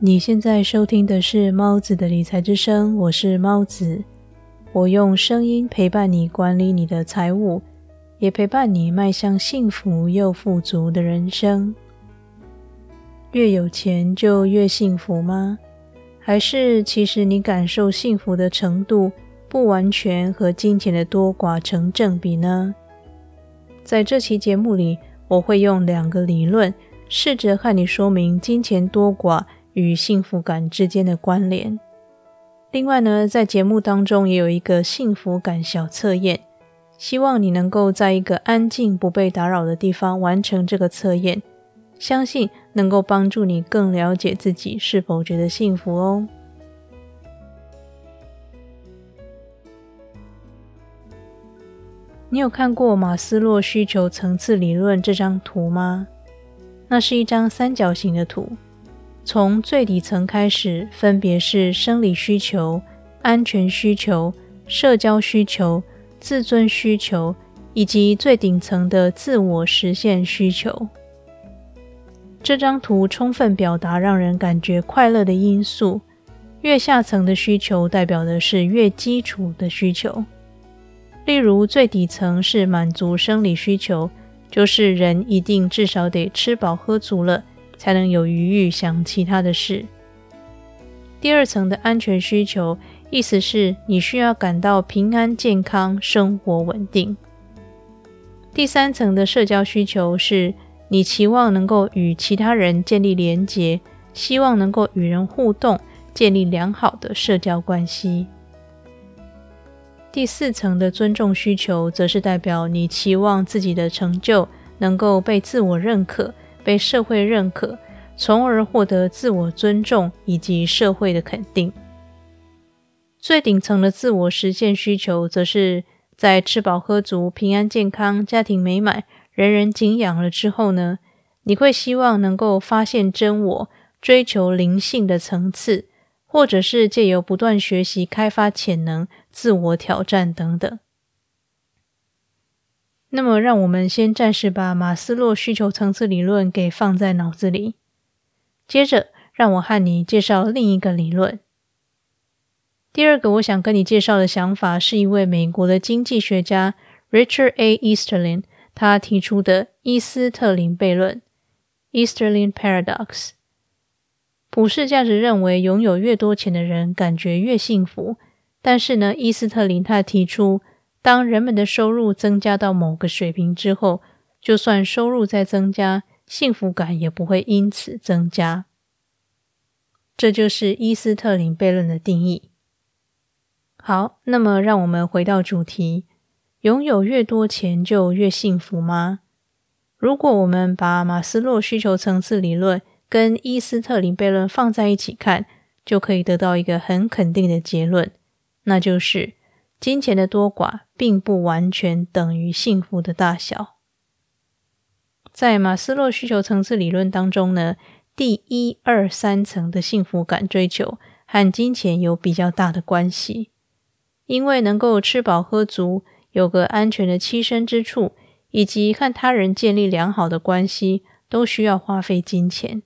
你现在收听的是猫子的理财之声，我是猫子，我用声音陪伴你管理你的财务，也陪伴你迈向幸福又富足的人生。越有钱就越幸福吗？还是其实你感受幸福的程度不完全和金钱的多寡成正比呢？在这期节目里，我会用两个理论，试着和你说明金钱多寡。与幸福感之间的关联。另外呢，在节目当中也有一个幸福感小测验，希望你能够在一个安静、不被打扰的地方完成这个测验，相信能够帮助你更了解自己是否觉得幸福哦。你有看过马斯洛需求层次理论这张图吗？那是一张三角形的图。从最底层开始，分别是生理需求、安全需求、社交需求、自尊需求，以及最顶层的自我实现需求。这张图充分表达让人感觉快乐的因素。越下层的需求代表的是越基础的需求，例如最底层是满足生理需求，就是人一定至少得吃饱喝足了。才能有余裕想其他的事。第二层的安全需求，意思是你需要感到平安、健康、生活稳定。第三层的社交需求，是你期望能够与其他人建立连结，希望能够与人互动，建立良好的社交关系。第四层的尊重需求，则是代表你期望自己的成就能够被自我认可。被社会认可，从而获得自我尊重以及社会的肯定。最顶层的自我实现需求，则是在吃饱喝足、平安健康、家庭美满、人人敬仰了之后呢？你会希望能够发现真我，追求灵性的层次，或者是借由不断学习、开发潜能、自我挑战等等。那么，让我们先暂时把马斯洛需求层次理论给放在脑子里。接着，让我和你介绍另一个理论。第二个我想跟你介绍的想法，是一位美国的经济学家 Richard A. Easterlin 他提出的伊斯特林悖论 （Easterlin Paradox）。普世价值认为，拥有越多钱的人感觉越幸福。但是呢，伊斯特林他提出。当人们的收入增加到某个水平之后，就算收入再增加，幸福感也不会因此增加。这就是伊斯特林悖论的定义。好，那么让我们回到主题：拥有越多钱就越幸福吗？如果我们把马斯洛需求层次理论跟伊斯特林悖论放在一起看，就可以得到一个很肯定的结论，那就是。金钱的多寡并不完全等于幸福的大小。在马斯洛需求层次理论当中呢，第一、二、三层的幸福感追求和金钱有比较大的关系，因为能够吃饱喝足、有个安全的栖身之处，以及和他人建立良好的关系，都需要花费金钱。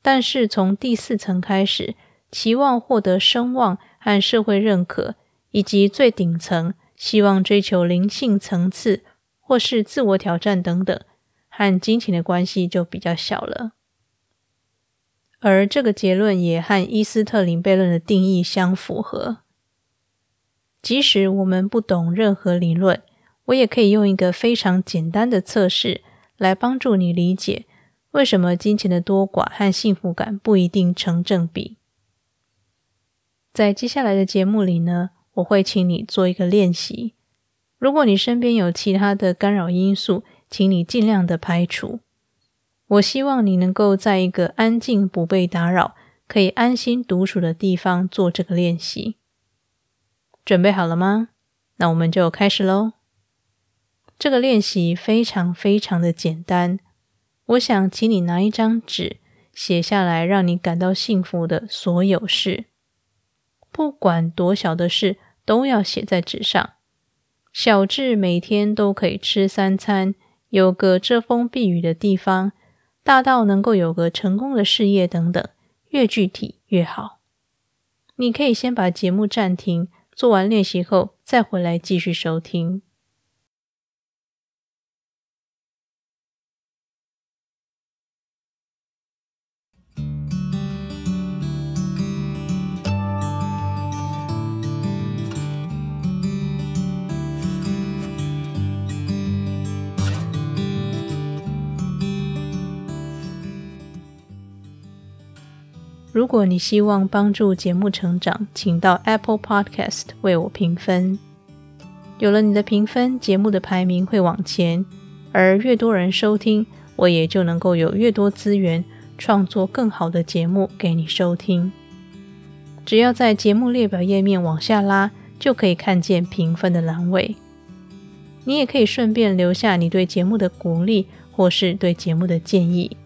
但是从第四层开始，期望获得声望和社会认可。以及最顶层希望追求灵性层次，或是自我挑战等等，和金钱的关系就比较小了。而这个结论也和伊斯特林悖论的定义相符合。即使我们不懂任何理论，我也可以用一个非常简单的测试来帮助你理解为什么金钱的多寡和幸福感不一定成正比。在接下来的节目里呢？我会请你做一个练习。如果你身边有其他的干扰因素，请你尽量的排除。我希望你能够在一个安静、不被打扰、可以安心独处的地方做这个练习。准备好了吗？那我们就开始喽。这个练习非常非常的简单。我想请你拿一张纸，写下来让你感到幸福的所有事，不管多小的事。都要写在纸上，小智每天都可以吃三餐，有个遮风避雨的地方，大到能够有个成功的事业等等，越具体越好。你可以先把节目暂停，做完练习后再回来继续收听。如果你希望帮助节目成长，请到 Apple Podcast 为我评分。有了你的评分，节目的排名会往前，而越多人收听，我也就能够有越多资源创作更好的节目给你收听。只要在节目列表页面往下拉，就可以看见评分的栏位。你也可以顺便留下你对节目的鼓励，或是对节目的建议。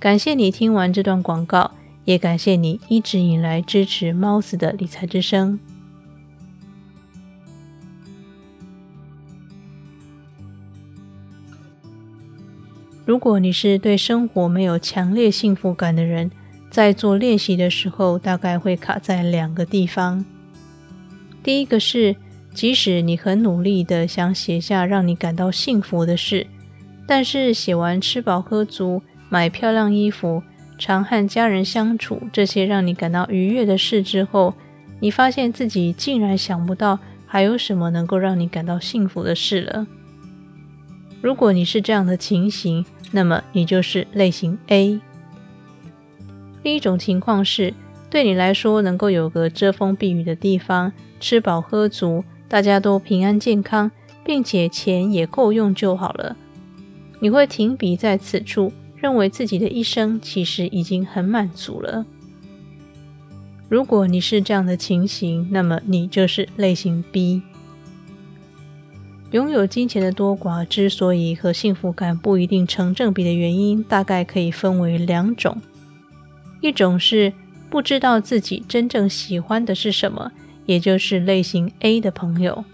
感谢你听完这段广告。也感谢你一直以来支持猫子的理财之声。如果你是对生活没有强烈幸福感的人，在做练习的时候，大概会卡在两个地方。第一个是，即使你很努力的想写下让你感到幸福的事，但是写完吃饱喝足、买漂亮衣服。常和家人相处这些让你感到愉悦的事之后，你发现自己竟然想不到还有什么能够让你感到幸福的事了。如果你是这样的情形，那么你就是类型 A。另一种情况是，对你来说能够有个遮风避雨的地方，吃饱喝足，大家都平安健康，并且钱也够用就好了。你会停笔在此处。认为自己的一生其实已经很满足了。如果你是这样的情形，那么你就是类型 B。拥有金钱的多寡之所以和幸福感不一定成正比的原因，大概可以分为两种：一种是不知道自己真正喜欢的是什么，也就是类型 A 的朋友；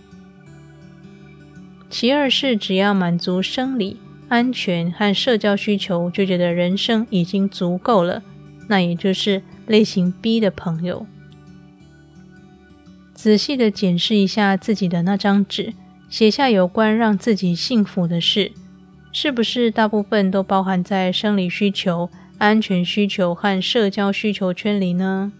其二是只要满足生理。安全和社交需求，就觉得人生已经足够了。那也就是类型 B 的朋友。仔细的检视一下自己的那张纸，写下有关让自己幸福的事，是不是大部分都包含在生理需求、安全需求和社交需求圈里呢？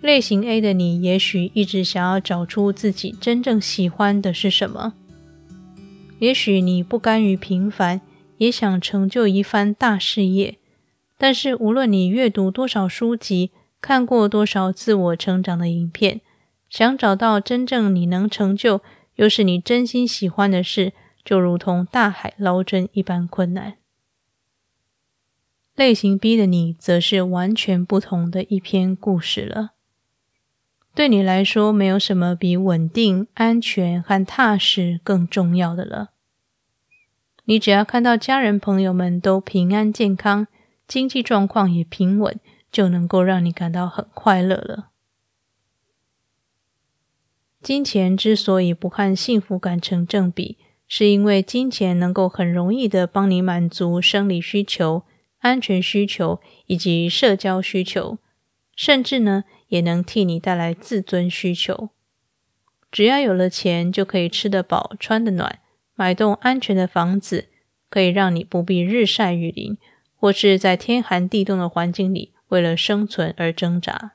类型 A 的你，也许一直想要找出自己真正喜欢的是什么。也许你不甘于平凡，也想成就一番大事业。但是，无论你阅读多少书籍，看过多少自我成长的影片，想找到真正你能成就，又是你真心喜欢的事，就如同大海捞针一般困难。类型 B 的你，则是完全不同的一篇故事了。对你来说，没有什么比稳定、安全和踏实更重要的了。你只要看到家人朋友们都平安健康，经济状况也平稳，就能够让你感到很快乐了。金钱之所以不和幸福感成正比，是因为金钱能够很容易的帮你满足生理需求、安全需求以及社交需求，甚至呢。也能替你带来自尊需求。只要有了钱，就可以吃得饱、穿得暖，买栋安全的房子，可以让你不必日晒雨淋，或是在天寒地冻的环境里为了生存而挣扎。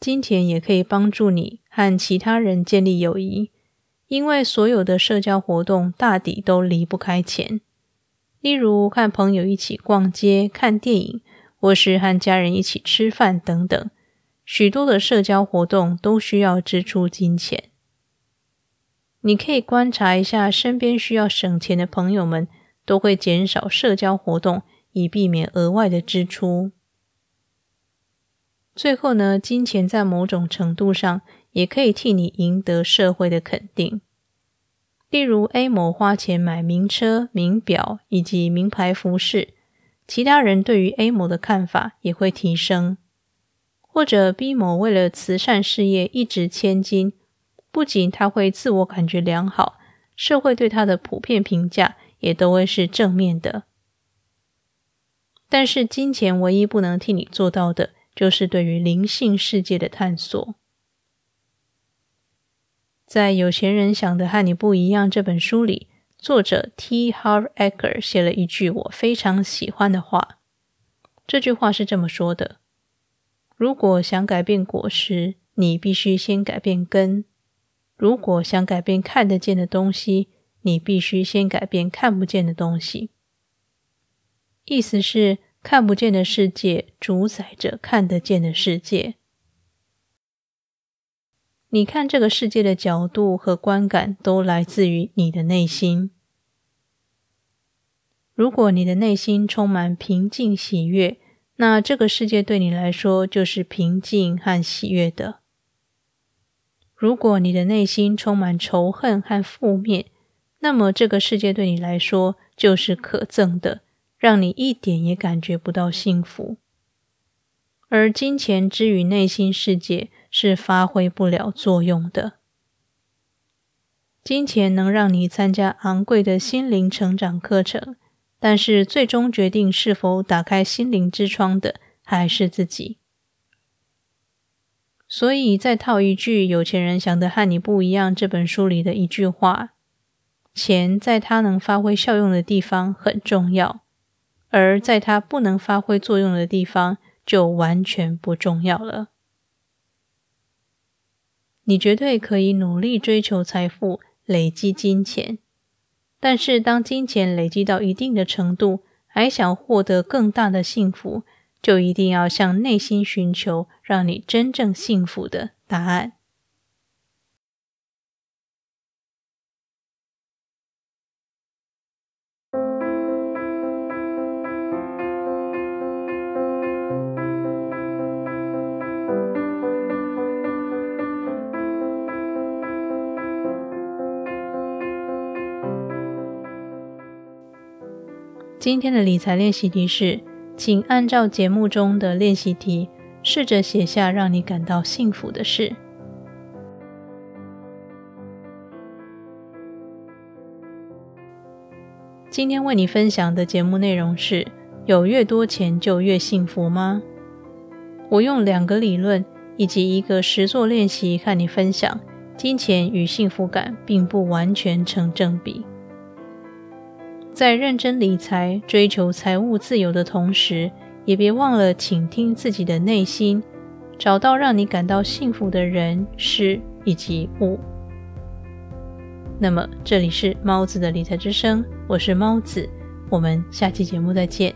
金钱也可以帮助你和其他人建立友谊，因为所有的社交活动大抵都离不开钱。例如，看朋友一起逛街、看电影。或是和家人一起吃饭等等，许多的社交活动都需要支出金钱。你可以观察一下身边需要省钱的朋友们，都会减少社交活动，以避免额外的支出。最后呢，金钱在某种程度上也可以替你赢得社会的肯定。例如，A 某花钱买名车、名表以及名牌服饰。其他人对于 A 某的看法也会提升，或者 B 某为了慈善事业一掷千金，不仅他会自我感觉良好，社会对他的普遍评价也都会是正面的。但是金钱唯一不能替你做到的，就是对于灵性世界的探索。在《有钱人想的和你不一样》这本书里，作者 T. Harv Eker 写了一句我非常喜欢的话。这句话是这么说的：“如果想改变果实，你必须先改变根；如果想改变看得见的东西，你必须先改变看不见的东西。”意思是，看不见的世界主宰着看得见的世界。你看这个世界的角度和观感都来自于你的内心。如果你的内心充满平静喜悦，那这个世界对你来说就是平静和喜悦的。如果你的内心充满仇恨和负面，那么这个世界对你来说就是可憎的。让你一点也感觉不到幸福，而金钱之于内心世界是发挥不了作用的。金钱能让你参加昂贵的心灵成长课程，但是最终决定是否打开心灵之窗的还是自己。所以，再套一句《有钱人想的和你不一样》这本书里的一句话：钱在它能发挥效用的地方很重要。而在它不能发挥作用的地方，就完全不重要了。你绝对可以努力追求财富、累积金钱，但是当金钱累积到一定的程度，还想获得更大的幸福，就一定要向内心寻求让你真正幸福的答案。今天的理财练习题是，请按照节目中的练习题，试着写下让你感到幸福的事。今天为你分享的节目内容是：有越多钱就越幸福吗？我用两个理论以及一个实作练习和你分享，金钱与幸福感并不完全成正比。在认真理财、追求财务自由的同时，也别忘了倾听自己的内心，找到让你感到幸福的人、事以及物。那么，这里是猫子的理财之声，我是猫子，我们下期节目再见。